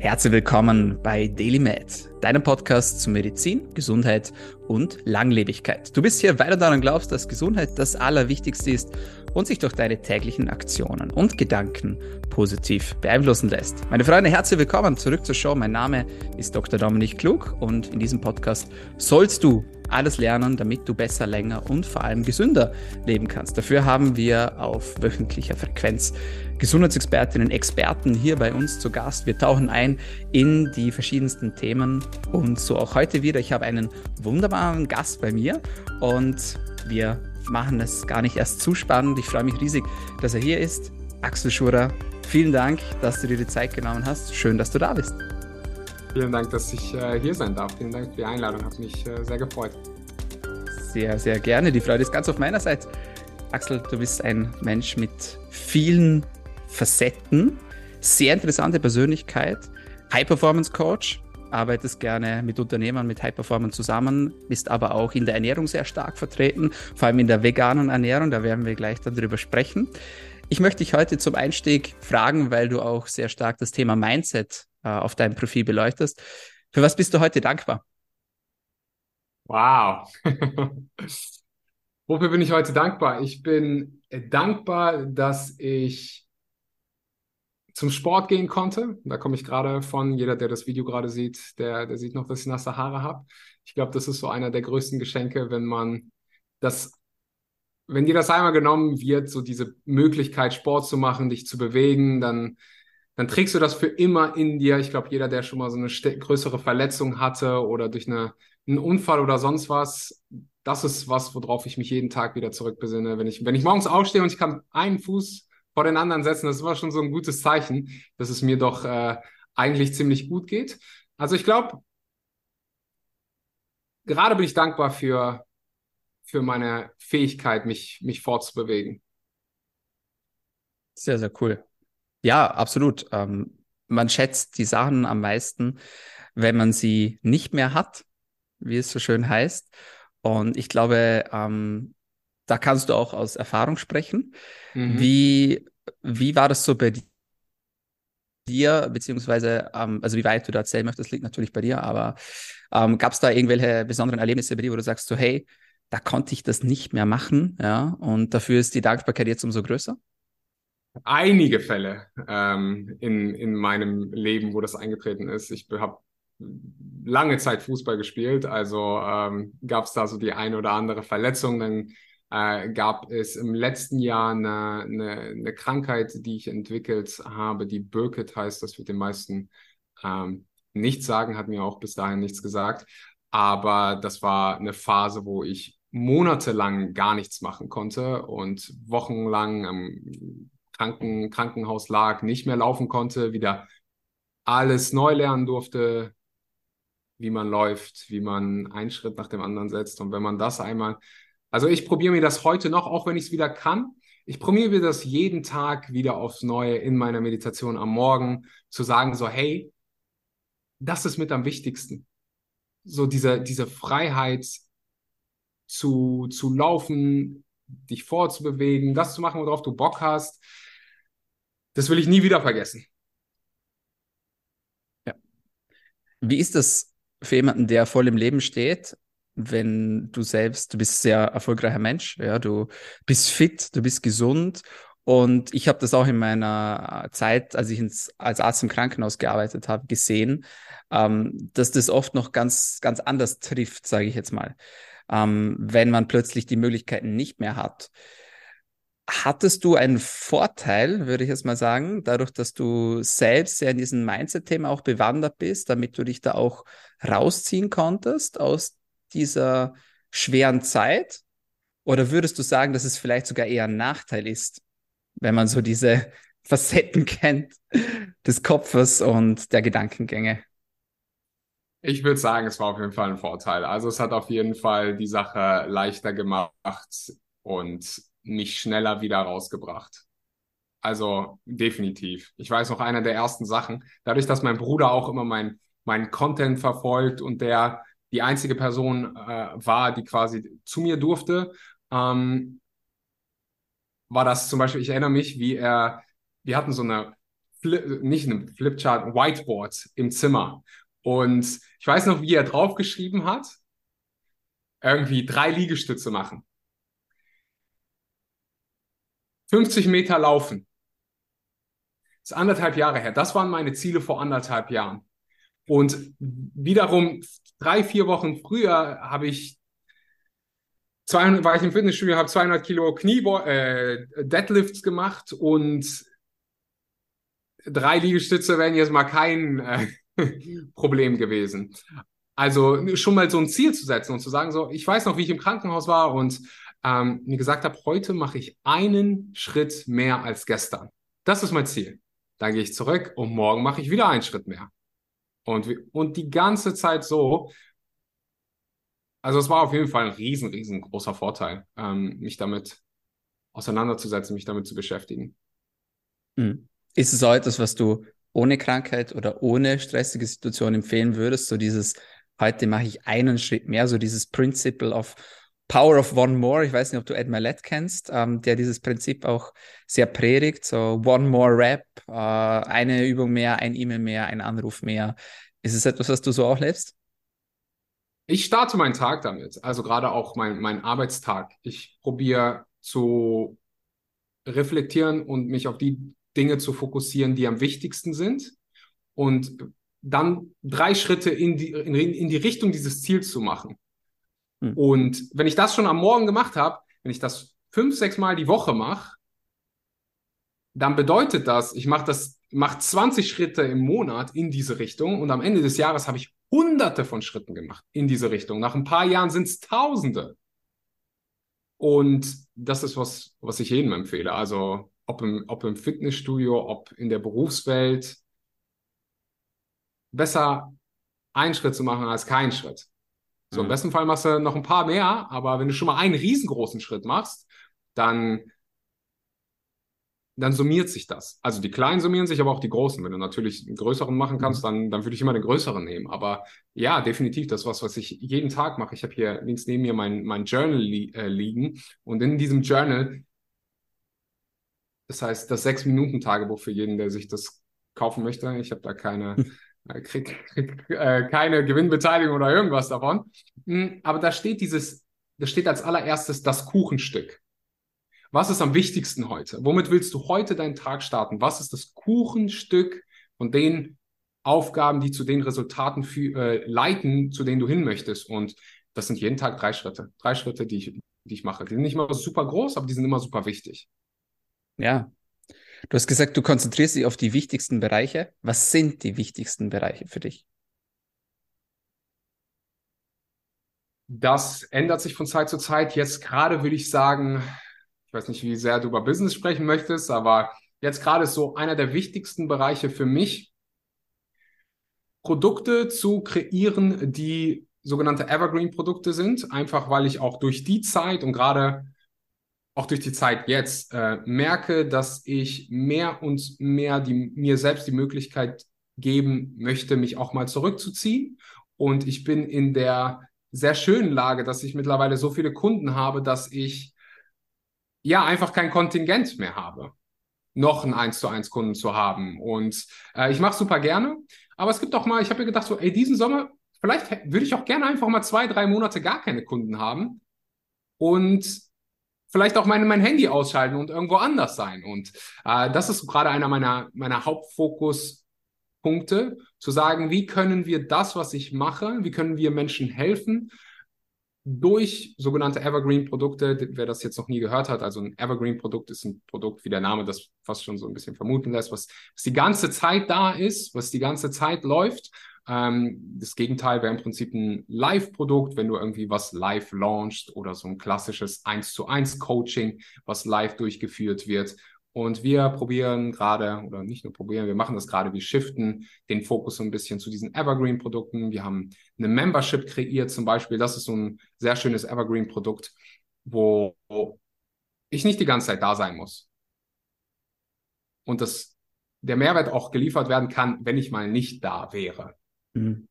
Herzlich willkommen bei DailyMed, deinem Podcast zu Medizin, Gesundheit und Langlebigkeit. Du bist hier, weil du daran glaubst, dass Gesundheit das Allerwichtigste ist und sich durch deine täglichen Aktionen und Gedanken positiv beeinflussen lässt. Meine Freunde, herzlich willkommen zurück zur Show. Mein Name ist Dr. Dominik Klug und in diesem Podcast sollst du alles lernen, damit du besser, länger und vor allem gesünder leben kannst. Dafür haben wir auf wöchentlicher Frequenz Gesundheitsexpertinnen, Experten hier bei uns zu Gast. Wir tauchen ein in die verschiedensten Themen und so auch heute wieder. Ich habe einen wunderbaren Gast bei mir und wir machen es gar nicht erst zu spannend. Ich freue mich riesig, dass er hier ist. Axel Schurer, vielen Dank, dass du dir die Zeit genommen hast. Schön, dass du da bist. Vielen Dank, dass ich äh, hier sein darf. Vielen Dank für die Einladung. Hat mich äh, sehr gefreut. Sehr, sehr gerne. Die Freude ist ganz auf meiner Seite. Axel, du bist ein Mensch mit vielen Facetten, sehr interessante Persönlichkeit, High-Performance-Coach, arbeitest gerne mit Unternehmern, mit High-Performance zusammen, bist aber auch in der Ernährung sehr stark vertreten, vor allem in der veganen Ernährung, da werden wir gleich darüber sprechen. Ich möchte dich heute zum Einstieg fragen, weil du auch sehr stark das Thema Mindset äh, auf deinem Profil beleuchtest. Für was bist du heute dankbar? Wow. Wofür bin ich heute dankbar? Ich bin dankbar, dass ich zum Sport gehen konnte. Da komme ich gerade von. Jeder, der das Video gerade sieht, der, der sieht noch, dass ich nasse Haare habe. Ich glaube, das ist so einer der größten Geschenke, wenn man das wenn dir das einmal genommen wird, so diese Möglichkeit, Sport zu machen, dich zu bewegen, dann, dann trägst du das für immer in dir. Ich glaube, jeder, der schon mal so eine größere Verletzung hatte oder durch eine, einen Unfall oder sonst was, das ist was, worauf ich mich jeden Tag wieder zurückbesinne. Wenn ich, wenn ich morgens aufstehe und ich kann einen Fuß vor den anderen setzen, das immer schon so ein gutes Zeichen, dass es mir doch äh, eigentlich ziemlich gut geht. Also ich glaube, gerade bin ich dankbar für, für meine Fähigkeit, mich, mich fortzubewegen. Sehr, sehr cool. Ja, absolut. Ähm, man schätzt die Sachen am meisten, wenn man sie nicht mehr hat, wie es so schön heißt. Und ich glaube, ähm, da kannst du auch aus Erfahrung sprechen. Mhm. Wie, wie war das so bei dir, beziehungsweise, ähm, also wie weit du da erzählen möchtest, liegt natürlich bei dir, aber ähm, gab es da irgendwelche besonderen Erlebnisse bei dir, wo du sagst so, hey, da konnte ich das nicht mehr machen, ja, und dafür ist die Dankbarkeit jetzt umso größer? Einige Fälle ähm, in, in meinem Leben, wo das eingetreten ist. Ich habe lange Zeit Fußball gespielt, also ähm, gab es da so die eine oder andere Verletzung, dann äh, gab es im letzten Jahr eine, eine, eine, Krankheit, die ich entwickelt habe, die Burkitt heißt, das wird den meisten ähm, nichts sagen, hat mir auch bis dahin nichts gesagt. Aber das war eine Phase, wo ich monatelang gar nichts machen konnte und wochenlang am Kranken, Krankenhaus lag, nicht mehr laufen konnte, wieder alles neu lernen durfte, wie man läuft, wie man einen Schritt nach dem anderen setzt. Und wenn man das einmal, also ich probiere mir das heute noch, auch wenn ich es wieder kann. Ich probiere mir das jeden Tag wieder aufs Neue in meiner Meditation am Morgen zu sagen, so, hey, das ist mit am wichtigsten. So diese, diese Freiheit, zu, zu laufen, dich vorzubewegen, das zu machen, worauf du Bock hast. Das will ich nie wieder vergessen. Ja. Wie ist das für jemanden, der voll im Leben steht, wenn du selbst, du bist sehr erfolgreicher Mensch, ja, du bist fit, du bist gesund und ich habe das auch in meiner Zeit, als ich ins, als Arzt im Krankenhaus gearbeitet habe, gesehen, ähm, dass das oft noch ganz, ganz anders trifft, sage ich jetzt mal ähm, wenn man plötzlich die Möglichkeiten nicht mehr hat. Hattest du einen Vorteil, würde ich jetzt mal sagen, dadurch, dass du selbst sehr in diesem Mindset-Thema auch bewandert bist, damit du dich da auch rausziehen konntest aus dieser schweren Zeit? Oder würdest du sagen, dass es vielleicht sogar eher ein Nachteil ist, wenn man so diese Facetten kennt des Kopfes und der Gedankengänge? Ich würde sagen, es war auf jeden Fall ein Vorteil. Also es hat auf jeden Fall die Sache leichter gemacht und mich schneller wieder rausgebracht. Also definitiv. Ich weiß noch einer der ersten Sachen, dadurch, dass mein Bruder auch immer mein, mein Content verfolgt und der die einzige Person äh, war, die quasi zu mir durfte, ähm, war das zum Beispiel, ich erinnere mich, wie er, wir hatten so eine Flip, nicht einem Flipchart, Whiteboard im Zimmer. Und ich weiß noch, wie er draufgeschrieben hat, irgendwie drei Liegestütze machen. 50 Meter laufen. Das ist anderthalb Jahre her. Das waren meine Ziele vor anderthalb Jahren. Und wiederum drei, vier Wochen früher habe ich 200, war ich im Fitnessstudio, habe 200 Kilo Knie, äh, Deadlifts gemacht und drei Liegestütze wären jetzt mal kein äh, Problem gewesen. Also schon mal so ein Ziel zu setzen und zu sagen, so, ich weiß noch, wie ich im Krankenhaus war und ähm, mir gesagt habe, heute mache ich einen Schritt mehr als gestern. Das ist mein Ziel. Dann gehe ich zurück und morgen mache ich wieder einen Schritt mehr. Und, und die ganze Zeit so. Also es war auf jeden Fall ein riesen, riesengroßer Vorteil, ähm, mich damit auseinanderzusetzen, mich damit zu beschäftigen. Mhm. Ist es auch etwas, was du ohne Krankheit oder ohne stressige Situation empfehlen würdest? So dieses, heute mache ich einen Schritt mehr, so dieses Principle of Power of One More. Ich weiß nicht, ob du Ed Milet kennst, ähm, der dieses Prinzip auch sehr predigt. So One More Rap, äh, eine Übung mehr, ein E-Mail mehr, ein Anruf mehr. Ist es etwas, was du so auch lebst? Ich starte meinen Tag damit, also gerade auch mein, mein Arbeitstag. Ich probiere zu reflektieren und mich auf die Dinge zu fokussieren, die am wichtigsten sind und dann drei Schritte in die, in, in die Richtung dieses Ziels zu machen. Hm. Und wenn ich das schon am Morgen gemacht habe, wenn ich das fünf, sechs Mal die Woche mache, dann bedeutet das, ich mache das, mache 20 Schritte im Monat in diese Richtung und am Ende des Jahres habe ich hunderte von Schritten gemacht in diese Richtung. Nach ein paar Jahren sind es Tausende. Und das ist was, was ich jedem empfehle. Also ob im, ob im Fitnessstudio, ob in der Berufswelt, besser einen Schritt zu machen als keinen Schritt. So, mhm. im besten Fall machst du noch ein paar mehr, aber wenn du schon mal einen riesengroßen Schritt machst, dann, dann summiert sich das. Also die kleinen summieren sich, aber auch die großen. Wenn du natürlich einen größeren machen kannst, mhm. dann, dann würde ich immer den größeren nehmen. Aber ja, definitiv, das ist was, was ich jeden Tag mache. Ich habe hier links neben mir mein, mein Journal li äh, liegen und in diesem Journal das heißt, das Sechs-Minuten-Tagebuch für jeden, der sich das kaufen möchte. Ich habe da keine, äh, krieg, krieg äh, keine Gewinnbeteiligung oder irgendwas davon. Hm, aber da steht dieses, da steht als allererstes das Kuchenstück. Was ist am wichtigsten heute? Womit willst du heute deinen Tag starten? Was ist das Kuchenstück von den Aufgaben, die zu den Resultaten für, äh, leiten, zu denen du hin möchtest? Und das sind jeden Tag drei Schritte. Drei Schritte, die ich, die ich mache. Die sind nicht immer super groß, aber die sind immer super wichtig. Ja. Du hast gesagt, du konzentrierst dich auf die wichtigsten Bereiche. Was sind die wichtigsten Bereiche für dich? Das ändert sich von Zeit zu Zeit. Jetzt gerade würde ich sagen, ich weiß nicht, wie sehr du über Business sprechen möchtest, aber jetzt gerade ist so einer der wichtigsten Bereiche für mich, Produkte zu kreieren, die sogenannte Evergreen-Produkte sind, einfach weil ich auch durch die Zeit und gerade auch durch die Zeit jetzt äh, merke, dass ich mehr und mehr die, mir selbst die Möglichkeit geben möchte, mich auch mal zurückzuziehen. Und ich bin in der sehr schönen Lage, dass ich mittlerweile so viele Kunden habe, dass ich ja einfach kein Kontingent mehr habe, noch einen 1 zu 1 Kunden zu haben. Und äh, ich mache super gerne. Aber es gibt auch mal, ich habe mir gedacht, so, ey, diesen Sommer, vielleicht würde ich auch gerne einfach mal zwei, drei Monate gar keine Kunden haben. Und vielleicht auch mein, mein Handy ausschalten und irgendwo anders sein. Und äh, das ist gerade einer meiner, meiner Hauptfokuspunkte, zu sagen, wie können wir das, was ich mache, wie können wir Menschen helfen, durch sogenannte Evergreen-Produkte, wer das jetzt noch nie gehört hat, also ein Evergreen-Produkt ist ein Produkt, wie der Name das fast schon so ein bisschen vermuten lässt, was, was die ganze Zeit da ist, was die ganze Zeit läuft das Gegenteil wäre im Prinzip ein Live-Produkt, wenn du irgendwie was live launchst oder so ein klassisches 1 zu 1 Coaching, was live durchgeführt wird. Und wir probieren gerade, oder nicht nur probieren, wir machen das gerade, wir shiften den Fokus so ein bisschen zu diesen Evergreen-Produkten. Wir haben eine Membership kreiert zum Beispiel. Das ist so ein sehr schönes Evergreen-Produkt, wo ich nicht die ganze Zeit da sein muss. Und das, der Mehrwert auch geliefert werden kann, wenn ich mal nicht da wäre. Mhm.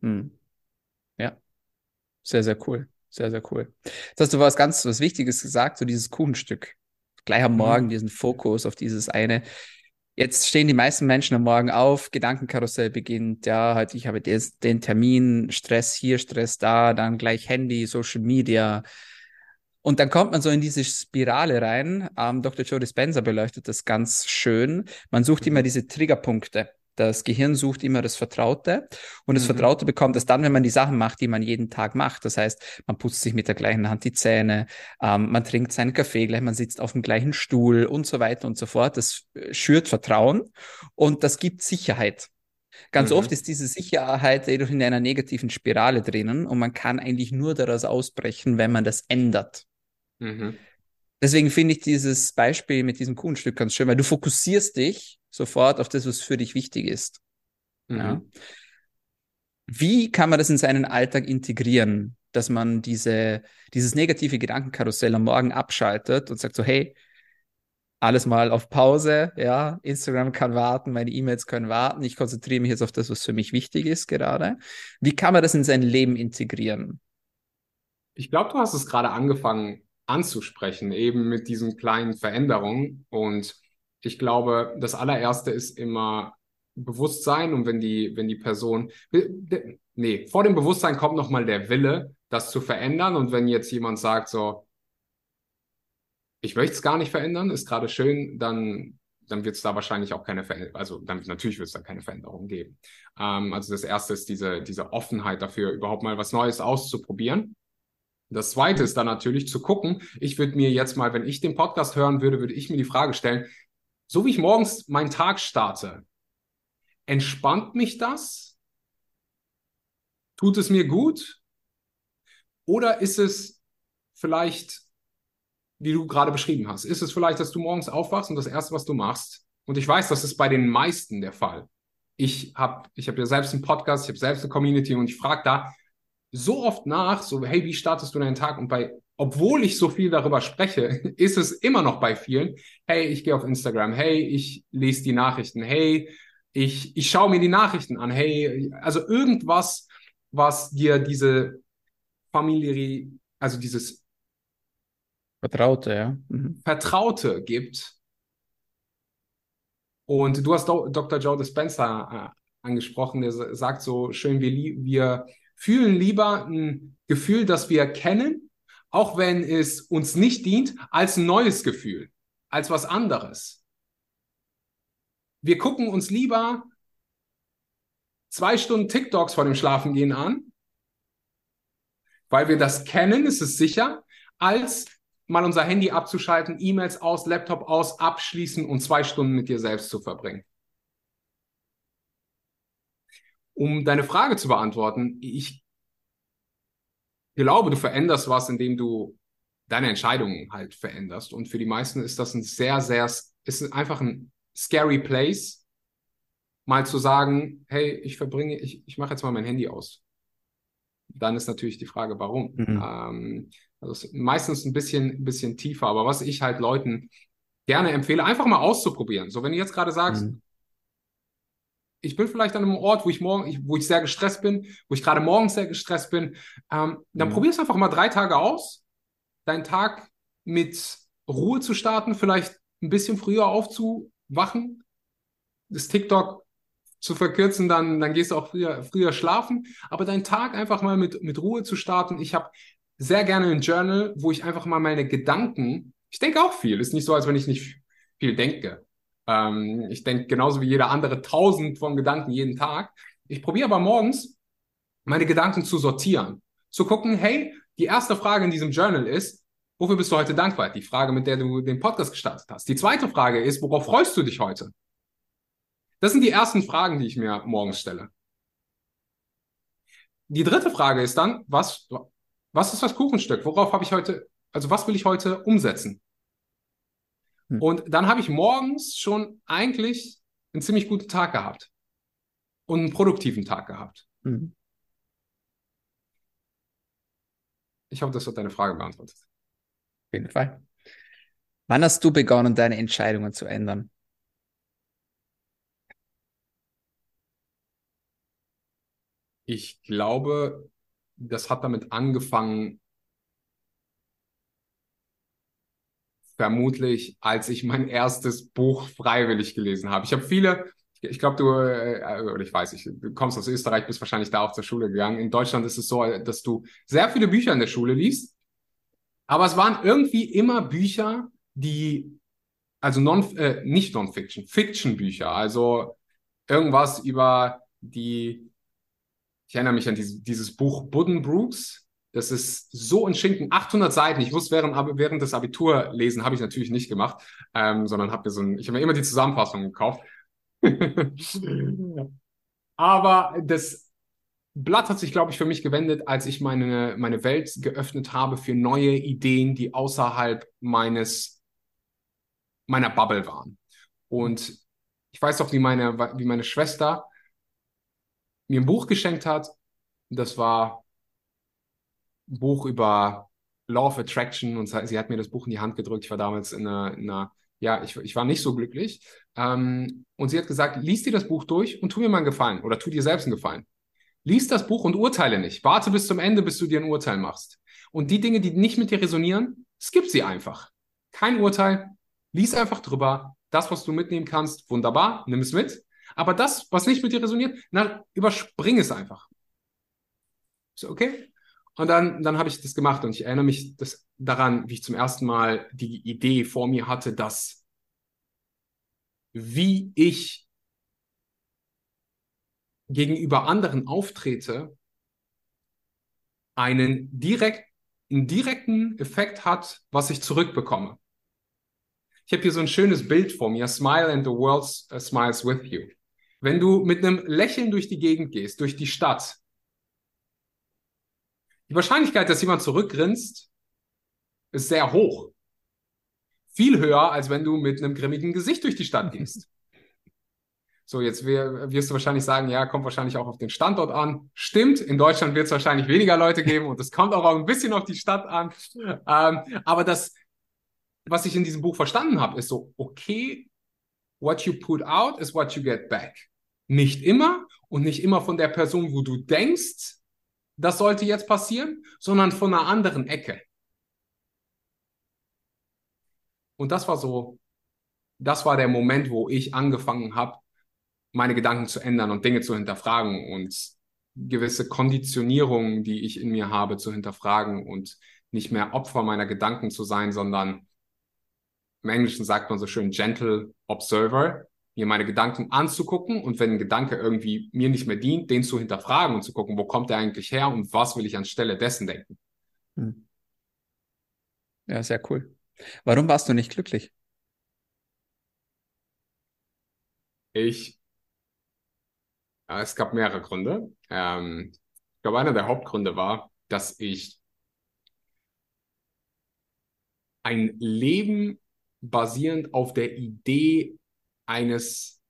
Mhm. Ja, sehr, sehr cool. Sehr, sehr cool. Jetzt hast du was ganz was Wichtiges gesagt, so dieses Kuchenstück. Gleich am Morgen mhm. diesen Fokus auf dieses eine. Jetzt stehen die meisten Menschen am Morgen auf, Gedankenkarussell beginnt, ja, halt, ich habe des, den Termin, Stress hier, Stress da, dann gleich Handy, Social Media. Und dann kommt man so in diese Spirale rein. Ähm, Dr. Joe Dispenza beleuchtet das ganz schön. Man sucht immer diese Triggerpunkte. Das Gehirn sucht immer das Vertraute und das mhm. Vertraute bekommt es dann, wenn man die Sachen macht, die man jeden Tag macht. Das heißt, man putzt sich mit der gleichen Hand die Zähne, ähm, man trinkt seinen Kaffee gleich, man sitzt auf dem gleichen Stuhl und so weiter und so fort. Das äh, schürt Vertrauen und das gibt Sicherheit. Ganz mhm. oft ist diese Sicherheit jedoch in einer negativen Spirale drinnen und man kann eigentlich nur daraus ausbrechen, wenn man das ändert. Mhm. Deswegen finde ich dieses Beispiel mit diesem Kuchenstück ganz schön, weil du fokussierst dich sofort auf das, was für dich wichtig ist. Mhm. Ja. Wie kann man das in seinen Alltag integrieren, dass man diese, dieses negative Gedankenkarussell am Morgen abschaltet und sagt so, hey, alles mal auf Pause, ja, Instagram kann warten, meine E-Mails können warten, ich konzentriere mich jetzt auf das, was für mich wichtig ist gerade. Wie kann man das in sein Leben integrieren? Ich glaube, du hast es gerade angefangen anzusprechen, eben mit diesen kleinen Veränderungen. Und ich glaube, das allererste ist immer Bewusstsein. Und wenn die, wenn die Person, nee, vor dem Bewusstsein kommt nochmal der Wille, das zu verändern. Und wenn jetzt jemand sagt so, ich möchte es gar nicht verändern, ist gerade schön, dann, dann wird es da wahrscheinlich auch keine Veränderung, also dann, natürlich wird es da keine Veränderung geben. Ähm, also das erste ist diese, diese Offenheit dafür, überhaupt mal was Neues auszuprobieren. Das zweite ist dann natürlich zu gucken, ich würde mir jetzt mal, wenn ich den Podcast hören würde, würde ich mir die Frage stellen, so wie ich morgens meinen Tag starte, entspannt mich das? Tut es mir gut? Oder ist es vielleicht, wie du gerade beschrieben hast, ist es vielleicht, dass du morgens aufwachst und das Erste, was du machst, und ich weiß, das ist bei den meisten der Fall. Ich habe ich hab ja selbst einen Podcast, ich habe selbst eine Community und ich frage da, so oft nach, so, hey, wie startest du deinen Tag? Und bei, obwohl ich so viel darüber spreche, ist es immer noch bei vielen, hey, ich gehe auf Instagram, hey, ich lese die Nachrichten, hey, ich, ich schaue mir die Nachrichten an, hey, also irgendwas, was dir diese Familie, also dieses Vertraute, ja. Mhm. Vertraute gibt. Und du hast Do Dr. Joe Dispenza äh, angesprochen, der sagt so schön, wir, wir fühlen lieber ein Gefühl, das wir kennen, auch wenn es uns nicht dient, als ein neues Gefühl, als was anderes. Wir gucken uns lieber zwei Stunden TikToks vor dem Schlafengehen an, weil wir das kennen, ist es sicher, als mal unser Handy abzuschalten, E-Mails aus, Laptop aus, abschließen und zwei Stunden mit dir selbst zu verbringen. Um deine Frage zu beantworten, ich glaube, du veränderst was, indem du deine Entscheidungen halt veränderst. Und für die meisten ist das ein sehr, sehr, ist einfach ein scary place, mal zu sagen, hey, ich verbringe, ich, ich mache jetzt mal mein Handy aus. Dann ist natürlich die Frage, warum. Mhm. Ähm, also meistens ein bisschen, ein bisschen tiefer, aber was ich halt Leuten gerne empfehle, einfach mal auszuprobieren. So, wenn du jetzt gerade sagst, mhm ich bin vielleicht an einem Ort, wo ich morgen, wo ich sehr gestresst bin, wo ich gerade morgens sehr gestresst bin, ähm, dann mhm. probier es einfach mal drei Tage aus, deinen Tag mit Ruhe zu starten, vielleicht ein bisschen früher aufzuwachen, das TikTok zu verkürzen, dann, dann gehst du auch früher, früher schlafen, aber deinen Tag einfach mal mit, mit Ruhe zu starten. Ich habe sehr gerne ein Journal, wo ich einfach mal meine Gedanken, ich denke auch viel, ist nicht so, als wenn ich nicht viel denke. Ähm, ich denke genauso wie jeder andere tausend von Gedanken jeden Tag. Ich probiere aber morgens meine Gedanken zu sortieren. Zu gucken, hey, die erste Frage in diesem Journal ist, wofür bist du heute dankbar? Die Frage, mit der du den Podcast gestartet hast. Die zweite Frage ist, worauf freust du dich heute? Das sind die ersten Fragen, die ich mir morgens stelle. Die dritte Frage ist dann, was, was ist das Kuchenstück? Worauf habe ich heute, also was will ich heute umsetzen? Hm. Und dann habe ich morgens schon eigentlich einen ziemlich guten Tag gehabt und einen produktiven Tag gehabt. Mhm. Ich hoffe, das hat deine Frage beantwortet. Auf jeden Fall. Wann hast du begonnen, deine Entscheidungen zu ändern? Ich glaube, das hat damit angefangen, vermutlich, als ich mein erstes Buch freiwillig gelesen habe. Ich habe viele, ich glaube, du, äh, oder ich weiß nicht, du kommst aus Österreich, bist wahrscheinlich da auch zur Schule gegangen. In Deutschland ist es so, dass du sehr viele Bücher in der Schule liest, aber es waren irgendwie immer Bücher, die, also non, äh, nicht Non-Fiction, Fiction-Bücher, also irgendwas über die, ich erinnere mich an dieses, dieses Buch Buddenbrooks, das ist so ein Schinken, 800 Seiten. Ich wusste während, während des Abiturlesen habe ich natürlich nicht gemacht, ähm, sondern habe mir so ein, ich habe mir immer die Zusammenfassung gekauft. Aber das Blatt hat sich, glaube ich, für mich gewendet, als ich meine, meine Welt geöffnet habe für neue Ideen, die außerhalb meines, meiner Bubble waren. Und ich weiß auch, wie meine, wie meine Schwester mir ein Buch geschenkt hat. Das war Buch über Law of Attraction und sie hat mir das Buch in die Hand gedrückt. Ich war damals in einer, in einer ja, ich, ich war nicht so glücklich. Ähm, und sie hat gesagt, lies dir das Buch durch und tu mir mal einen Gefallen oder tu dir selbst einen Gefallen. Lies das Buch und urteile nicht. Warte bis zum Ende, bis du dir ein Urteil machst. Und die Dinge, die nicht mit dir resonieren, skip sie einfach. Kein Urteil. Lies einfach drüber. Das, was du mitnehmen kannst, wunderbar, nimm es mit. Aber das, was nicht mit dir resoniert, na, überspring es einfach. So, okay? Und dann, dann habe ich das gemacht und ich erinnere mich das, daran, wie ich zum ersten Mal die Idee vor mir hatte, dass wie ich gegenüber anderen auftrete, einen, direkt, einen direkten Effekt hat, was ich zurückbekomme. Ich habe hier so ein schönes Bild vor mir. Smile and the world uh, smiles with you. Wenn du mit einem Lächeln durch die Gegend gehst, durch die Stadt, die Wahrscheinlichkeit, dass jemand zurückgrinst, ist sehr hoch. Viel höher, als wenn du mit einem grimmigen Gesicht durch die Stadt gehst. So, jetzt wirst du wahrscheinlich sagen, ja, kommt wahrscheinlich auch auf den Standort an. Stimmt, in Deutschland wird es wahrscheinlich weniger Leute geben und es kommt auch ein bisschen auf die Stadt an. Ähm, aber das, was ich in diesem Buch verstanden habe, ist so, okay, what you put out is what you get back. Nicht immer und nicht immer von der Person, wo du denkst, das sollte jetzt passieren, sondern von einer anderen Ecke. Und das war so, das war der Moment, wo ich angefangen habe, meine Gedanken zu ändern und Dinge zu hinterfragen und gewisse Konditionierungen, die ich in mir habe, zu hinterfragen und nicht mehr Opfer meiner Gedanken zu sein, sondern im Englischen sagt man so schön gentle observer, mir meine Gedanken anzugucken und wenn ein Gedanke irgendwie mir nicht mehr dient, den zu hinterfragen und zu gucken, wo kommt der eigentlich her und was will ich anstelle dessen denken. Hm. Ja, sehr cool. Warum warst du nicht glücklich? Ich ja, es gab mehrere Gründe. Ähm, ich glaube, einer der Hauptgründe war, dass ich ein Leben basierend auf der Idee eines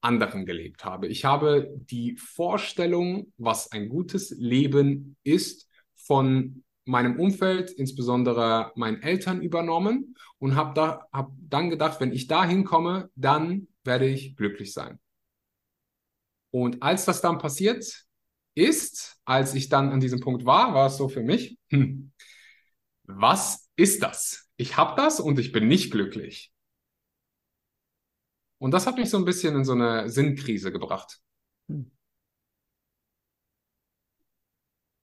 anderen gelebt habe. Ich habe die Vorstellung, was ein gutes Leben ist, von meinem Umfeld, insbesondere meinen Eltern übernommen und habe da, hab dann gedacht, wenn ich da hinkomme, dann werde ich glücklich sein. Und als das dann passiert ist, als ich dann an diesem Punkt war, war es so für mich, hm, was ist das? Ich habe das und ich bin nicht glücklich. Und das hat mich so ein bisschen in so eine Sinnkrise gebracht. Hm.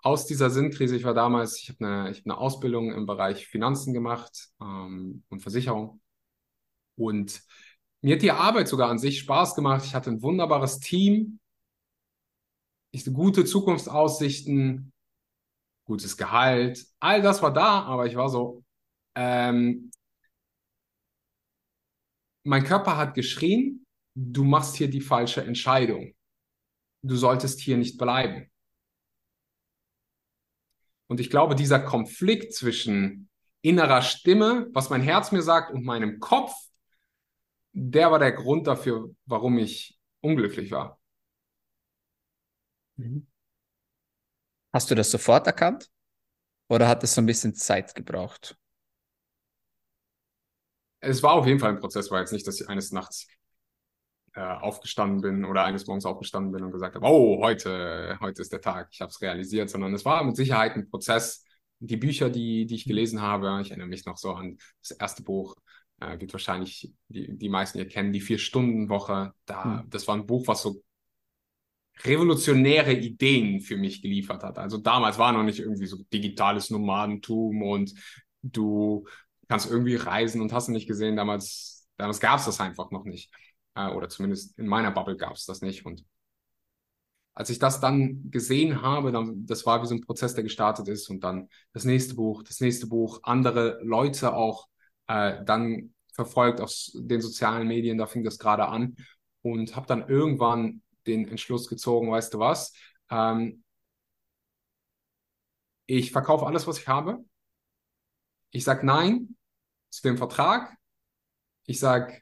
Aus dieser Sinnkrise, ich war damals, ich habe eine, hab eine Ausbildung im Bereich Finanzen gemacht ähm, und Versicherung. Und mir hat die Arbeit sogar an sich Spaß gemacht. Ich hatte ein wunderbares Team, ich, gute Zukunftsaussichten, gutes Gehalt, all das war da, aber ich war so, ähm, mein Körper hat geschrien, du machst hier die falsche Entscheidung. Du solltest hier nicht bleiben. Und ich glaube, dieser Konflikt zwischen innerer Stimme, was mein Herz mir sagt, und meinem Kopf, der war der Grund dafür, warum ich unglücklich war. Mhm. Hast du das sofort erkannt? Oder hat es so ein bisschen Zeit gebraucht? Es war auf jeden Fall ein Prozess, war jetzt nicht, dass ich eines Nachts äh, aufgestanden bin oder eines Morgens aufgestanden bin und gesagt habe, oh, heute, heute ist der Tag, ich habe es realisiert, sondern es war mit Sicherheit ein Prozess, die Bücher, die, die ich gelesen habe, ich erinnere mich noch so an das erste Buch, äh, wird wahrscheinlich die, die meisten hier kennen, die Vier-Stunden-Woche. Da, mhm. Das war ein Buch, was so revolutionäre Ideen für mich geliefert hat. Also damals war noch nicht irgendwie so digitales Nomadentum und du kannst irgendwie reisen und hast du nicht gesehen. Damals, damals gab es das einfach noch nicht. Äh, oder zumindest in meiner Bubble gab es das nicht. Und als ich das dann gesehen habe, dann, das war wie so ein Prozess, der gestartet ist und dann das nächste Buch, das nächste Buch, andere Leute auch äh, dann verfolgt auf den sozialen Medien, da fing das gerade an und habe dann irgendwann den Entschluss gezogen, weißt du was, ähm, ich verkaufe alles, was ich habe. Ich sage Nein zu dem Vertrag. Ich sage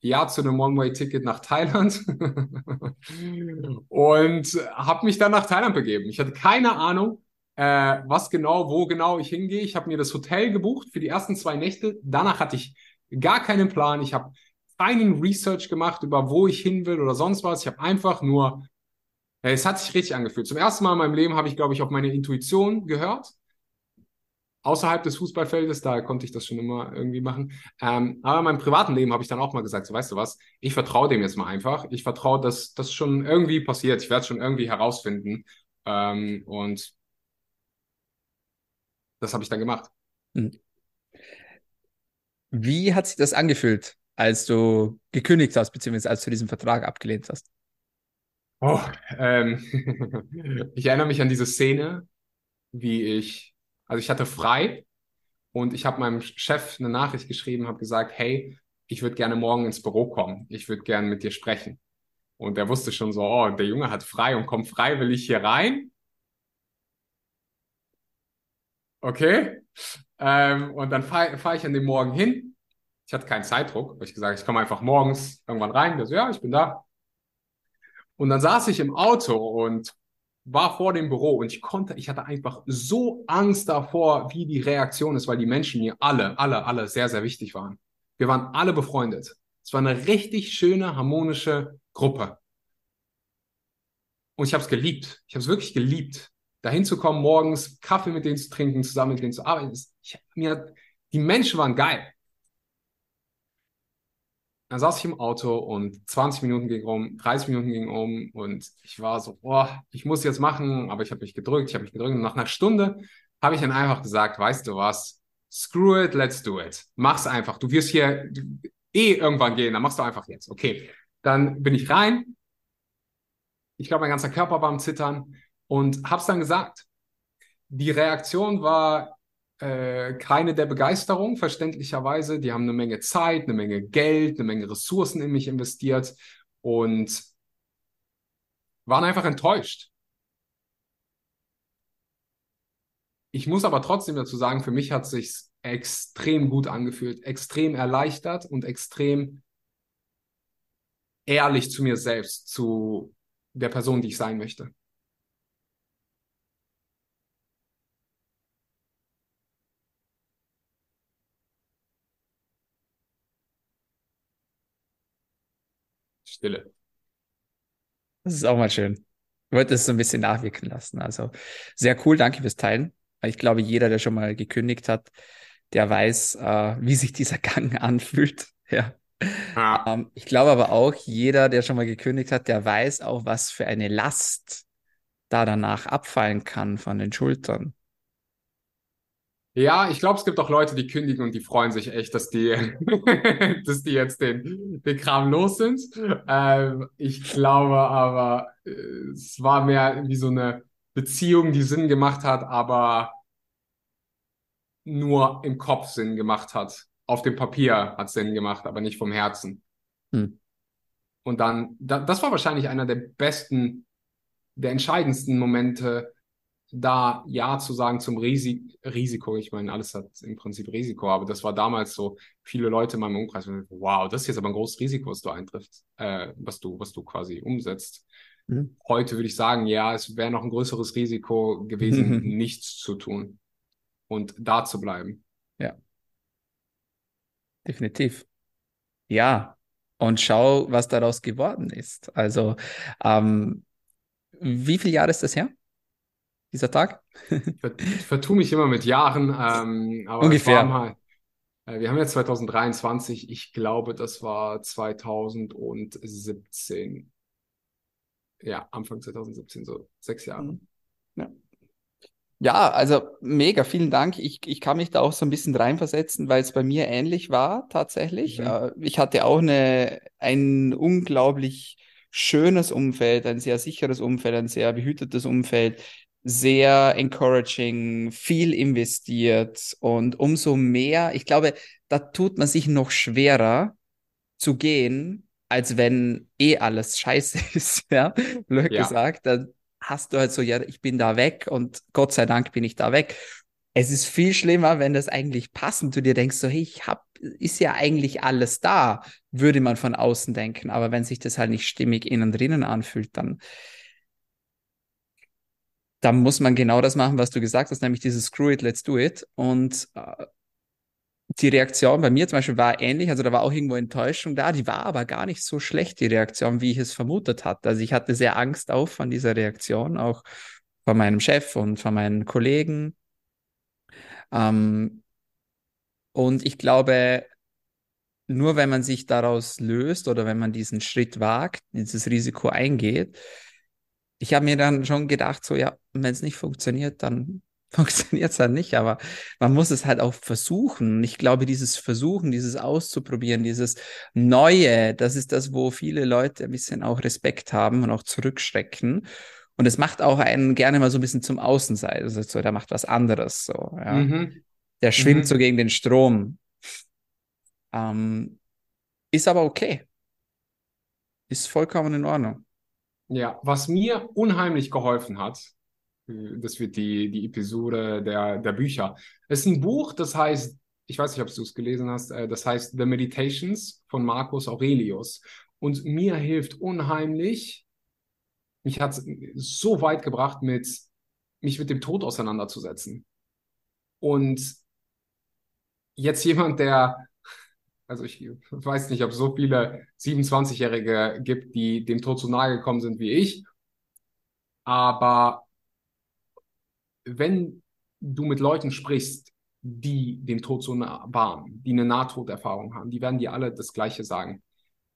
ja zu einem One-Way-Ticket nach Thailand und habe mich dann nach Thailand begeben. Ich hatte keine Ahnung, äh, was genau, wo genau ich hingehe. Ich habe mir das Hotel gebucht für die ersten zwei Nächte. Danach hatte ich gar keinen Plan. Ich habe keinen Research gemacht über wo ich hin will oder sonst was. Ich habe einfach nur, es hat sich richtig angefühlt. Zum ersten Mal in meinem Leben habe ich, glaube ich, auf meine Intuition gehört außerhalb des Fußballfeldes, da konnte ich das schon immer irgendwie machen. Ähm, aber in meinem privaten Leben habe ich dann auch mal gesagt, so weißt du was, ich vertraue dem jetzt mal einfach. Ich vertraue, dass das schon irgendwie passiert. Ich werde es schon irgendwie herausfinden. Ähm, und das habe ich dann gemacht. Hm. Wie hat sich das angefühlt, als du gekündigt hast, beziehungsweise als du diesen Vertrag abgelehnt hast? Oh, ähm, ich erinnere mich an diese Szene, wie ich also ich hatte frei und ich habe meinem Chef eine Nachricht geschrieben, habe gesagt, hey, ich würde gerne morgen ins Büro kommen. Ich würde gerne mit dir sprechen. Und er wusste schon so, oh, der Junge hat frei und kommt freiwillig hier rein. Okay. Ähm, und dann fahre fahr ich an dem Morgen hin. Ich hatte keinen Zeitdruck, weil ich gesagt, ich komme einfach morgens irgendwann rein. Der so, ja, ich bin da. Und dann saß ich im Auto und war vor dem Büro und ich konnte, ich hatte einfach so Angst davor, wie die Reaktion ist, weil die Menschen mir alle, alle, alle sehr, sehr wichtig waren. Wir waren alle befreundet. Es war eine richtig schöne, harmonische Gruppe. Und ich habe es geliebt. Ich habe es wirklich geliebt, dahin zu kommen, morgens Kaffee mit denen zu trinken, zusammen mit denen zu arbeiten. Ich, mir, die Menschen waren geil. Dann saß ich im Auto und 20 Minuten ging um, 30 Minuten ging um und ich war so, boah, ich muss jetzt machen, aber ich habe mich gedrückt, ich habe mich gedrückt und nach einer Stunde habe ich dann einfach gesagt, weißt du was, screw it, let's do it. Mach's einfach. Du wirst hier eh irgendwann gehen, dann machst du einfach jetzt. Okay. Dann bin ich rein. Ich glaube, mein ganzer Körper war am Zittern und hab's dann gesagt. Die Reaktion war äh, keine der Begeisterung, verständlicherweise. Die haben eine Menge Zeit, eine Menge Geld, eine Menge Ressourcen in mich investiert und waren einfach enttäuscht. Ich muss aber trotzdem dazu sagen, für mich hat sich extrem gut angefühlt, extrem erleichtert und extrem ehrlich zu mir selbst, zu der Person, die ich sein möchte. Stille. Das ist auch mal schön. Ich wollte es so ein bisschen nachwirken lassen. Also sehr cool, danke fürs Teilen. Ich glaube, jeder, der schon mal gekündigt hat, der weiß, äh, wie sich dieser Gang anfühlt. Ja. Ah. Ähm, ich glaube aber auch, jeder, der schon mal gekündigt hat, der weiß auch, was für eine Last da danach abfallen kann von den Schultern. Ja, ich glaube, es gibt auch Leute, die kündigen und die freuen sich echt, dass die, dass die jetzt den, den Kram los sind. Ähm, ich glaube aber, äh, es war mehr wie so eine Beziehung, die Sinn gemacht hat, aber nur im Kopf Sinn gemacht hat. Auf dem Papier hat Sinn gemacht, aber nicht vom Herzen. Hm. Und dann, da, das war wahrscheinlich einer der besten, der entscheidendsten Momente, da Ja zu sagen zum Risi Risiko. Ich meine, alles hat im Prinzip Risiko, aber das war damals so, viele Leute in meinem Umkreis, wow, das ist jetzt aber ein großes Risiko, was du eintriffst, äh, was du, was du quasi umsetzt. Mhm. Heute würde ich sagen, ja, es wäre noch ein größeres Risiko gewesen, nichts zu tun und da zu bleiben. Ja. Definitiv. Ja. Und schau, was daraus geworden ist. Also, ähm, wie viele Jahre ist das her? Dieser Tag? ich vertue mich immer mit Jahren, ähm, aber Ungefähr. Halt, äh, wir haben jetzt 2023, ich glaube, das war 2017. Ja, Anfang 2017, so sechs Jahre. Mhm. Ja. Ja, also mega, vielen Dank. Ich, ich kann mich da auch so ein bisschen reinversetzen, weil es bei mir ähnlich war tatsächlich. Mhm. Äh, ich hatte auch eine, ein unglaublich schönes Umfeld, ein sehr sicheres Umfeld, ein sehr behütetes Umfeld, sehr encouraging, viel investiert und umso mehr, ich glaube, da tut man sich noch schwerer zu gehen, als wenn eh alles scheiße ist, ja, blöd ja. gesagt. Dann hast du halt so, ja, ich bin da weg und Gott sei Dank bin ich da weg. Es ist viel schlimmer, wenn das eigentlich passend du dir denkst, so, hey, ich hab, ist ja eigentlich alles da, würde man von außen denken. Aber wenn sich das halt nicht stimmig innen drinnen anfühlt, dann, dann muss man genau das machen, was du gesagt hast, nämlich dieses Screw it, let's do it. Und äh, die Reaktion bei mir zum Beispiel war ähnlich, also da war auch irgendwo Enttäuschung da, die war aber gar nicht so schlecht, die Reaktion, wie ich es vermutet hatte. Also ich hatte sehr Angst auch von dieser Reaktion, auch von meinem Chef und von meinen Kollegen. Ähm, und ich glaube, nur wenn man sich daraus löst oder wenn man diesen Schritt wagt, dieses Risiko eingeht, ich habe mir dann schon gedacht, so ja, wenn es nicht funktioniert, dann funktioniert es halt nicht, aber man muss es halt auch versuchen. Ich glaube, dieses Versuchen, dieses auszuprobieren, dieses Neue, das ist das, wo viele Leute ein bisschen auch Respekt haben und auch zurückschrecken. Und es macht auch einen gerne mal so ein bisschen zum Außenseiter. Also so, der macht was anderes. So, ja. Mhm. Der schwimmt mhm. so gegen den Strom. Ähm, ist aber okay. Ist vollkommen in Ordnung. Ja, was mir unheimlich geholfen hat, das wird die, die Episode der, der Bücher. Es ist ein Buch, das heißt, ich weiß nicht, ob du es gelesen hast, äh, das heißt The Meditations von Marcus Aurelius. Und mir hilft unheimlich, mich hat es so weit gebracht, mit, mich mit dem Tod auseinanderzusetzen. Und jetzt jemand, der, also ich weiß nicht, ob es so viele 27-Jährige gibt, die dem Tod so nahe gekommen sind wie ich, aber wenn du mit Leuten sprichst, die dem Tod so nah waren, die eine Nahtoderfahrung haben, die werden dir alle das Gleiche sagen.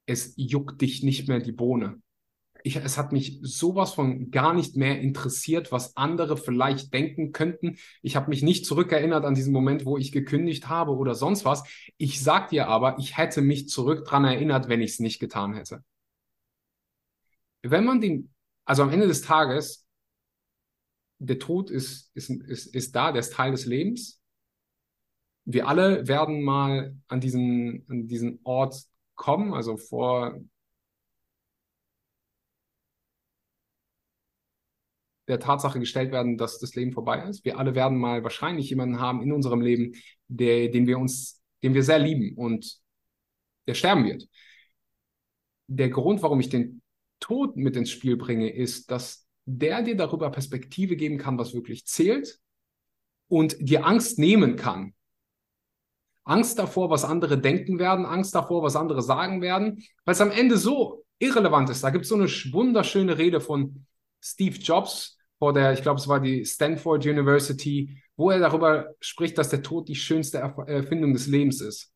Es juckt dich nicht mehr die Bohne. Ich, es hat mich sowas von gar nicht mehr interessiert, was andere vielleicht denken könnten. Ich habe mich nicht zurückerinnert an diesen Moment, wo ich gekündigt habe oder sonst was. Ich sag dir aber, ich hätte mich zurück dran erinnert, wenn ich es nicht getan hätte. Wenn man den, also am Ende des Tages der Tod ist, ist, ist, ist da, der ist Teil des Lebens. Wir alle werden mal an diesen, an diesen Ort kommen, also vor der Tatsache gestellt werden, dass das Leben vorbei ist. Wir alle werden mal wahrscheinlich jemanden haben in unserem Leben, der, den wir uns, den wir sehr lieben und der sterben wird. Der Grund, warum ich den Tod mit ins Spiel bringe, ist, dass der dir darüber Perspektive geben kann, was wirklich zählt und dir Angst nehmen kann. Angst davor, was andere denken werden, Angst davor, was andere sagen werden, weil es am Ende so irrelevant ist. Da gibt es so eine wunderschöne Rede von Steve Jobs vor der, ich glaube, es war die Stanford University, wo er darüber spricht, dass der Tod die schönste Erfindung des Lebens ist.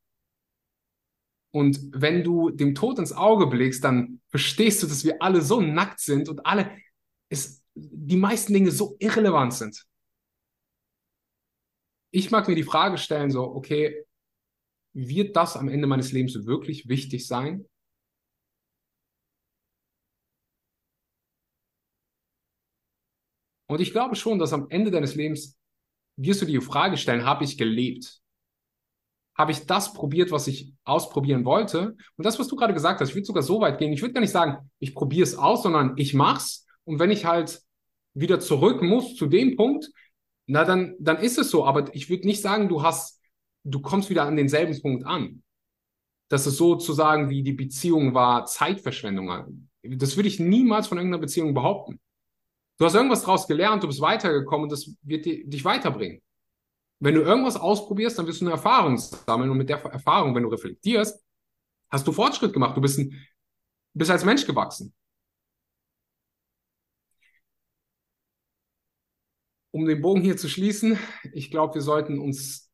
Und wenn du dem Tod ins Auge blickst, dann verstehst du, dass wir alle so nackt sind und alle ist, die meisten Dinge so irrelevant sind. Ich mag mir die Frage stellen, so, okay, wird das am Ende meines Lebens wirklich wichtig sein? Und ich glaube schon, dass am Ende deines Lebens wirst du die Frage stellen, habe ich gelebt? Habe ich das probiert, was ich ausprobieren wollte? Und das, was du gerade gesagt hast, ich würde sogar so weit gehen, ich würde gar nicht sagen, ich probiere es aus, sondern ich mache es und wenn ich halt wieder zurück muss zu dem Punkt, na dann, dann ist es so. Aber ich würde nicht sagen, du hast, du kommst wieder an denselben Punkt an. Das ist sozusagen wie die Beziehung war Zeitverschwendung. Das würde ich niemals von irgendeiner Beziehung behaupten. Du hast irgendwas daraus gelernt, du bist weitergekommen und das wird dich weiterbringen. Wenn du irgendwas ausprobierst, dann wirst du eine Erfahrung sammeln und mit der Erfahrung, wenn du reflektierst, hast du Fortschritt gemacht. Du bist, ein, bist als Mensch gewachsen. um den Bogen hier zu schließen, ich glaube, wir sollten uns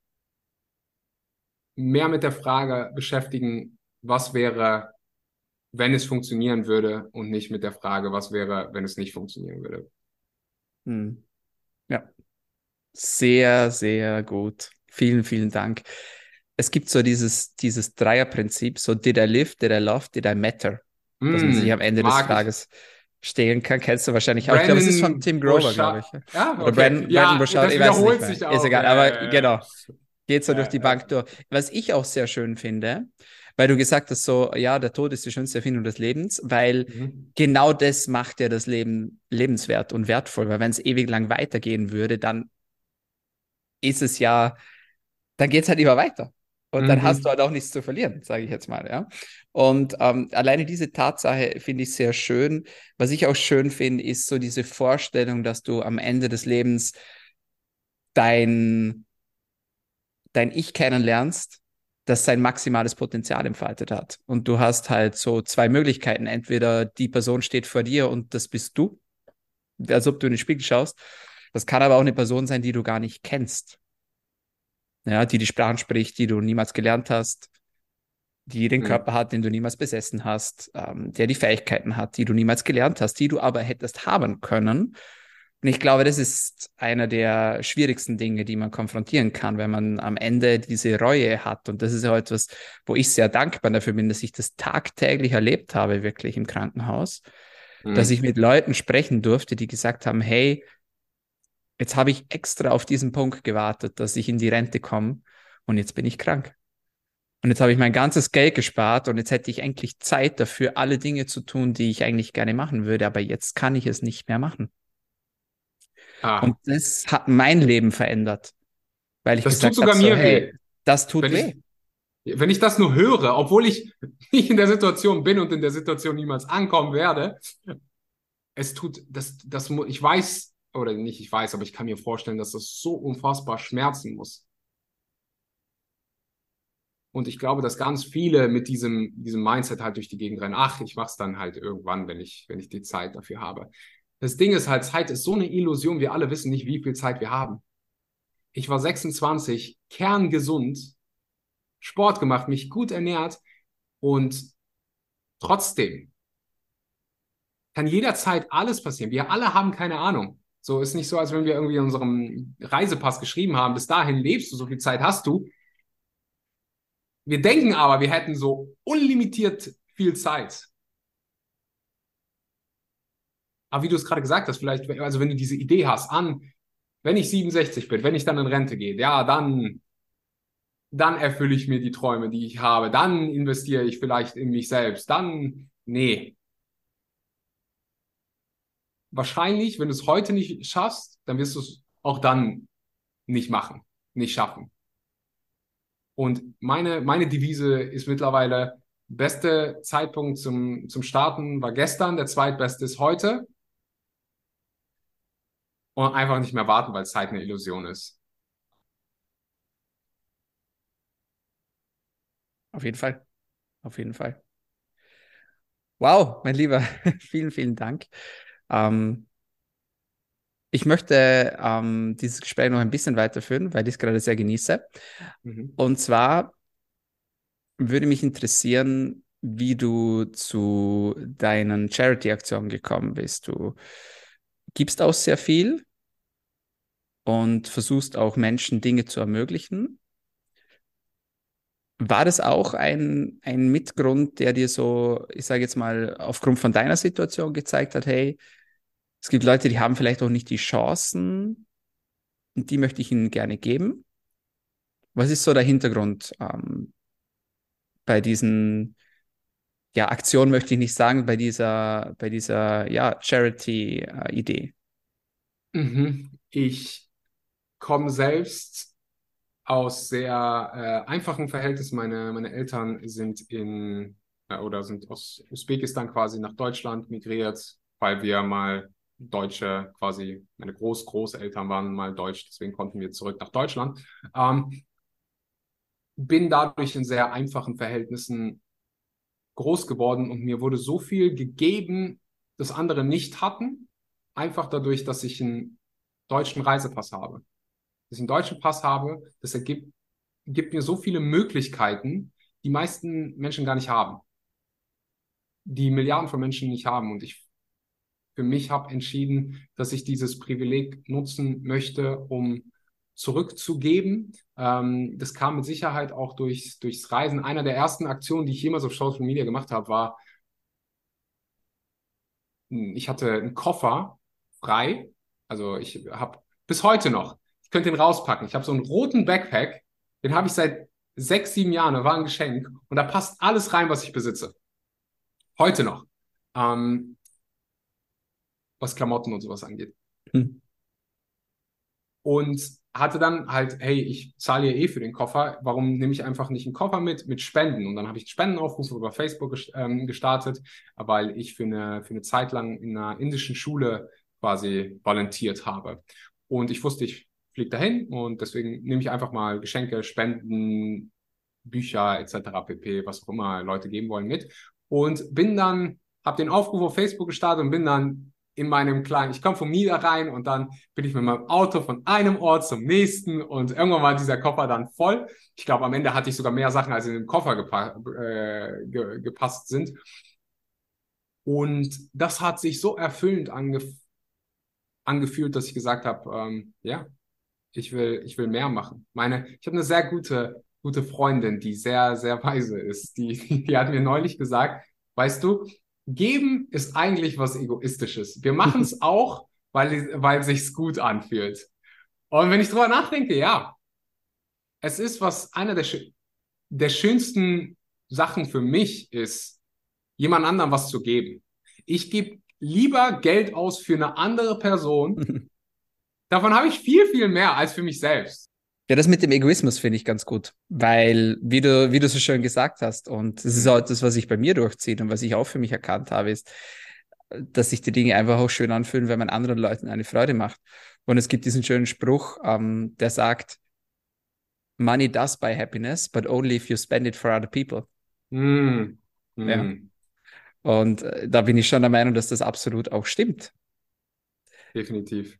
mehr mit der Frage beschäftigen, was wäre, wenn es funktionieren würde und nicht mit der Frage, was wäre, wenn es nicht funktionieren würde. Hm. Ja, sehr, sehr gut. Vielen, vielen Dank. Es gibt so dieses, dieses Dreierprinzip, so did I live, did I love, did I matter? Mm, dass man sich hm, am Ende des Tages stehlen kann. Kennst du wahrscheinlich auch. Ich glaube, es ist von Tim Grover, glaube ich. Ja, okay. Oder Brandon, ja, Brandon Bouchard, ich weiß nicht mehr. Ist egal, aber äh, genau. Geht so durch die Bank durch. Was ich auch sehr schön finde, weil du gesagt hast, so, ja, der Tod ist die schönste Erfindung des Lebens, weil mhm. genau das macht ja das Leben lebenswert und wertvoll, weil wenn es ewig lang weitergehen würde, dann ist es ja, dann geht es halt immer weiter. Und mhm. dann hast mhm. du halt auch nichts zu verlieren, sage ich jetzt mal, ja. Und ähm, alleine diese Tatsache finde ich sehr schön. Was ich auch schön finde, ist so diese Vorstellung, dass du am Ende des Lebens dein, dein Ich kennenlernst, das sein maximales Potenzial entfaltet hat. Und du hast halt so zwei Möglichkeiten. Entweder die Person steht vor dir und das bist du, als ob du in den Spiegel schaust. Das kann aber auch eine Person sein, die du gar nicht kennst. Ja, die die Sprachen spricht, die du niemals gelernt hast, die den mhm. Körper hat, den du niemals besessen hast, ähm, der die Fähigkeiten hat, die du niemals gelernt hast, die du aber hättest haben können. Und ich glaube, das ist einer der schwierigsten Dinge, die man konfrontieren kann, wenn man am Ende diese Reue hat. Und das ist ja etwas, wo ich sehr dankbar dafür bin, dass ich das tagtäglich erlebt habe, wirklich im Krankenhaus, mhm. dass ich mit Leuten sprechen durfte, die gesagt haben, hey, jetzt habe ich extra auf diesen Punkt gewartet, dass ich in die Rente komme und jetzt bin ich krank. Und jetzt habe ich mein ganzes Geld gespart und jetzt hätte ich eigentlich Zeit dafür, alle Dinge zu tun, die ich eigentlich gerne machen würde, aber jetzt kann ich es nicht mehr machen. Ah. Und das hat mein Leben verändert. Weil ich das gesagt tut sogar mir so, hey, weh. Das tut wenn weh. Ich, wenn ich das nur höre, obwohl ich nicht in der Situation bin und in der Situation niemals ankommen werde, es tut, das, das, ich weiß, oder nicht, ich weiß, aber ich kann mir vorstellen, dass das so unfassbar schmerzen muss. Und ich glaube, dass ganz viele mit diesem, diesem Mindset halt durch die Gegend rennen. Ach, ich mach's dann halt irgendwann, wenn ich, wenn ich die Zeit dafür habe. Das Ding ist halt, Zeit ist so eine Illusion. Wir alle wissen nicht, wie viel Zeit wir haben. Ich war 26, kerngesund, Sport gemacht, mich gut ernährt und trotzdem kann jederzeit alles passieren. Wir alle haben keine Ahnung. So ist nicht so, als wenn wir irgendwie in unserem Reisepass geschrieben haben, bis dahin lebst du, so viel Zeit hast du. Wir denken aber, wir hätten so unlimitiert viel Zeit. Aber wie du es gerade gesagt hast, vielleicht, also wenn du diese Idee hast, an, wenn ich 67 bin, wenn ich dann in Rente gehe, ja, dann, dann erfülle ich mir die Träume, die ich habe, dann investiere ich vielleicht in mich selbst, dann, nee. Wahrscheinlich, wenn du es heute nicht schaffst, dann wirst du es auch dann nicht machen, nicht schaffen. Und meine, meine Devise ist mittlerweile, beste Zeitpunkt zum, zum Starten war gestern, der zweitbeste ist heute. Und einfach nicht mehr warten, weil Zeit eine Illusion ist. Auf jeden Fall. Auf jeden Fall. Wow, mein Lieber, vielen, vielen Dank. Ähm, ich möchte ähm, dieses Gespräch noch ein bisschen weiterführen, weil ich es gerade sehr genieße. Mhm. Und zwar würde mich interessieren, wie du zu deinen Charity-Aktionen gekommen bist. Du gibst auch sehr viel und versuchst auch Menschen Dinge zu ermöglichen. War das auch ein, ein Mitgrund, der dir so, ich sage jetzt mal, aufgrund von deiner Situation gezeigt hat, hey, es gibt Leute, die haben vielleicht auch nicht die Chancen und die möchte ich ihnen gerne geben. Was ist so der Hintergrund ähm, bei diesen ja, Aktionen möchte ich nicht sagen, bei dieser, bei dieser ja, Charity-Idee? Mhm. Ich komme selbst aus sehr äh, einfachen Verhältnissen. Meine, meine Eltern sind in äh, oder sind aus Usbekistan quasi nach Deutschland migriert, weil wir mal Deutsche quasi, meine Groß-Großeltern waren mal Deutsch, deswegen konnten wir zurück nach Deutschland. Ähm, bin dadurch in sehr einfachen Verhältnissen groß geworden und mir wurde so viel gegeben, das andere nicht hatten. Einfach dadurch, dass ich ein deutschen Reisepass habe. Dass ich einen deutschen Pass habe, das ergibt gibt mir so viele Möglichkeiten, die meisten Menschen gar nicht haben. Die Milliarden von Menschen nicht haben. Und ich für mich habe entschieden, dass ich dieses Privileg nutzen möchte, um zurückzugeben. Ähm, das kam mit Sicherheit auch durch, durchs Reisen. Einer der ersten Aktionen, die ich jemals auf Social Media gemacht habe, war, hm, ich hatte einen Koffer frei. Also ich habe bis heute noch, ich könnte den rauspacken. Ich habe so einen roten Backpack, den habe ich seit sechs, sieben Jahren, das war ein Geschenk und da passt alles rein, was ich besitze. Heute noch. Ähm, was Klamotten und sowas angeht. Hm. Und hatte dann halt, hey, ich zahle ja eh für den Koffer, warum nehme ich einfach nicht einen Koffer mit, mit Spenden? Und dann habe ich Spendenaufrufe über Facebook ähm, gestartet, weil ich für eine, für eine Zeit lang in einer indischen Schule quasi volontiert habe. Und ich wusste, ich fliege dahin und deswegen nehme ich einfach mal Geschenke, Spenden, Bücher etc. pp, was auch immer Leute geben wollen mit. Und bin dann, habe den Aufruf auf Facebook gestartet und bin dann in meinem kleinen, ich komme vom Niederrhein und dann bin ich mit meinem Auto von einem Ort zum nächsten und irgendwann war dieser Koffer dann voll. Ich glaube, am Ende hatte ich sogar mehr Sachen, als in den Koffer gepa äh, ge gepasst sind. Und das hat sich so erfüllend angef angefühlt, dass ich gesagt habe, ähm, ja, ich will, ich will mehr machen. Meine, ich habe eine sehr gute, gute Freundin, die sehr, sehr weise ist. Die, die hat mir neulich gesagt, weißt du, Geben ist eigentlich was Egoistisches. Wir machen es auch, weil, weil sich's gut anfühlt. Und wenn ich drüber nachdenke, ja, es ist was, einer der, der schönsten Sachen für mich ist, jemand anderem was zu geben. Ich gebe lieber Geld aus für eine andere Person. Davon habe ich viel, viel mehr als für mich selbst. Ja, das mit dem Egoismus finde ich ganz gut, weil, wie du, wie du so schön gesagt hast, und das ist auch das, was ich bei mir durchzieht und was ich auch für mich erkannt habe, ist, dass sich die Dinge einfach auch schön anfühlen, wenn man anderen Leuten eine Freude macht. Und es gibt diesen schönen Spruch, ähm, der sagt, Money does buy happiness, but only if you spend it for other people. Mm. Mm. Ja. Und äh, da bin ich schon der Meinung, dass das absolut auch stimmt. Definitiv.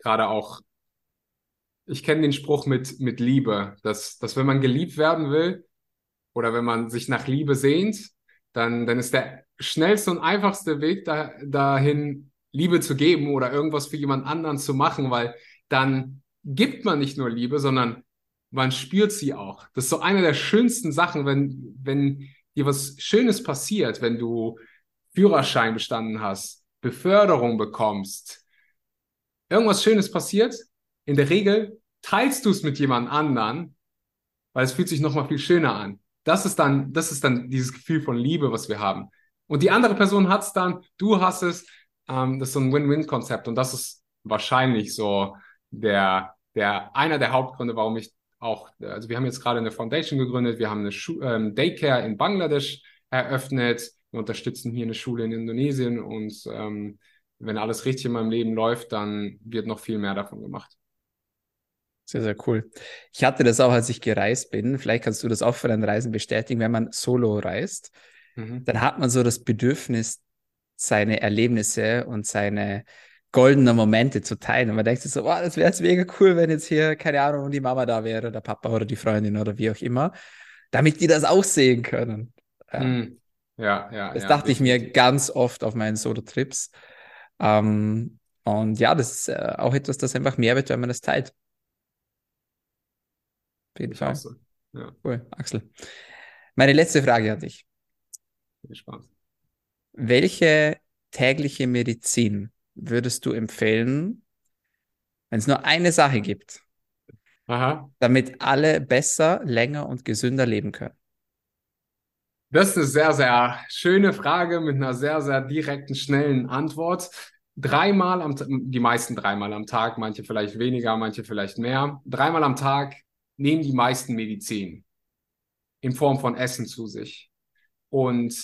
Gerade auch ich kenne den Spruch mit, mit Liebe, dass, dass wenn man geliebt werden will oder wenn man sich nach Liebe sehnt, dann, dann ist der schnellste und einfachste Weg da, dahin, Liebe zu geben oder irgendwas für jemand anderen zu machen, weil dann gibt man nicht nur Liebe, sondern man spürt sie auch. Das ist so eine der schönsten Sachen, wenn, wenn dir was Schönes passiert, wenn du Führerschein bestanden hast, Beförderung bekommst, irgendwas Schönes passiert, in der Regel teilst du es mit jemand anderen, weil es fühlt sich nochmal viel schöner an. Das ist dann, das ist dann dieses Gefühl von Liebe, was wir haben. Und die andere Person hat es dann, du hast es. Ähm, das ist so ein Win-Win-Konzept. Und das ist wahrscheinlich so der, der, einer der Hauptgründe, warum ich auch, also wir haben jetzt gerade eine Foundation gegründet, wir haben eine Schu ähm, Daycare in Bangladesch eröffnet, wir unterstützen hier eine Schule in Indonesien und ähm, wenn alles richtig in meinem Leben läuft, dann wird noch viel mehr davon gemacht. Sehr, sehr cool. Ich hatte das auch, als ich gereist bin. Vielleicht kannst du das auch für deine Reisen bestätigen. Wenn man solo reist, mhm. dann hat man so das Bedürfnis, seine Erlebnisse und seine goldenen Momente zu teilen. Und man denkt sich so, wow, das wäre jetzt mega cool, wenn jetzt hier, keine Ahnung, die Mama da wäre, der Papa oder die Freundin oder wie auch immer, damit die das auch sehen können. Mhm. Ja, ja. Das ja, dachte definitiv. ich mir ganz oft auf meinen Solo-Trips. Ähm, und ja, das ist äh, auch etwas, das einfach mehr wird, wenn man das teilt. Auf jeden Fall. So. Ja. Cool, Axel. Meine letzte Frage an dich. Viel Spaß. Welche tägliche Medizin würdest du empfehlen, wenn es nur eine Sache gibt, Aha. damit alle besser, länger und gesünder leben können? Das ist eine sehr, sehr schöne Frage mit einer sehr, sehr direkten, schnellen Antwort. Dreimal am die meisten dreimal am Tag, manche vielleicht weniger, manche vielleicht mehr. Dreimal am Tag nehmen die meisten Medizin in Form von Essen zu sich. Und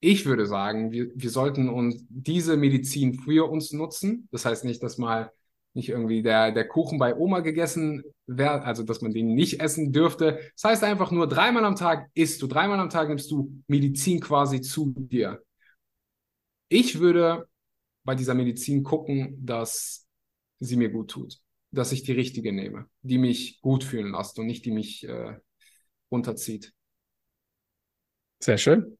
ich würde sagen, wir, wir sollten uns diese Medizin für uns nutzen. Das heißt nicht, dass mal nicht irgendwie der, der Kuchen bei Oma gegessen wäre, also dass man den nicht essen dürfte. Das heißt einfach nur dreimal am Tag isst du, dreimal am Tag nimmst du Medizin quasi zu dir. Ich würde bei dieser Medizin gucken, dass sie mir gut tut, dass ich die richtige nehme, die mich gut fühlen lässt und nicht die mich äh, runterzieht. Sehr schön.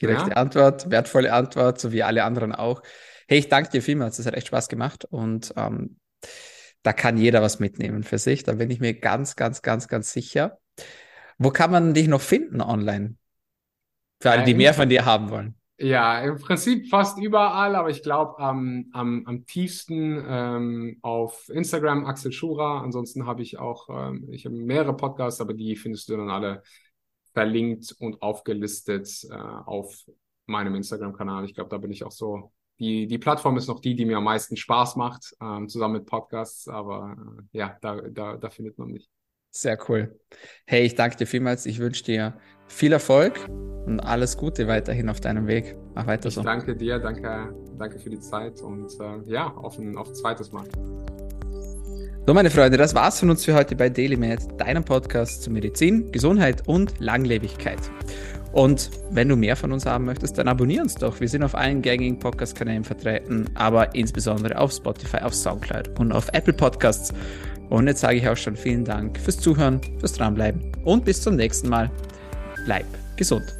Direkte ja. Antwort, wertvolle Antwort, so wie alle anderen auch. Hey, ich danke dir vielmals, das hat echt Spaß gemacht und ähm, da kann jeder was mitnehmen für sich. Da bin ich mir ganz, ganz, ganz, ganz sicher. Wo kann man dich noch finden online? Für alle, die mehr von dir haben wollen. Ja, im Prinzip fast überall, aber ich glaube am, am, am tiefsten ähm, auf Instagram Axel Schura. Ansonsten habe ich auch, ähm, ich habe mehrere Podcasts, aber die findest du dann alle verlinkt und aufgelistet äh, auf meinem Instagram-Kanal. Ich glaube, da bin ich auch so. Die, die Plattform ist noch die, die mir am meisten Spaß macht, ähm, zusammen mit Podcasts, aber äh, ja, da, da, da findet man mich. Sehr cool. Hey, ich danke dir vielmals. Ich wünsche dir viel Erfolg und alles Gute weiterhin auf deinem Weg. Mach weiter ich so. Danke dir, danke, danke für die Zeit und äh, ja, auf ein, auf ein zweites Mal. So, meine Freunde, das war's von uns für heute bei DailyMed, deinem Podcast zu Medizin, Gesundheit und Langlebigkeit. Und wenn du mehr von uns haben möchtest, dann abonnier uns doch. Wir sind auf allen gängigen Podcast-Kanälen vertreten, aber insbesondere auf Spotify, auf Soundcloud und auf Apple Podcasts. Und jetzt sage ich auch schon vielen Dank fürs Zuhören, fürs Dranbleiben und bis zum nächsten Mal. Bleib gesund.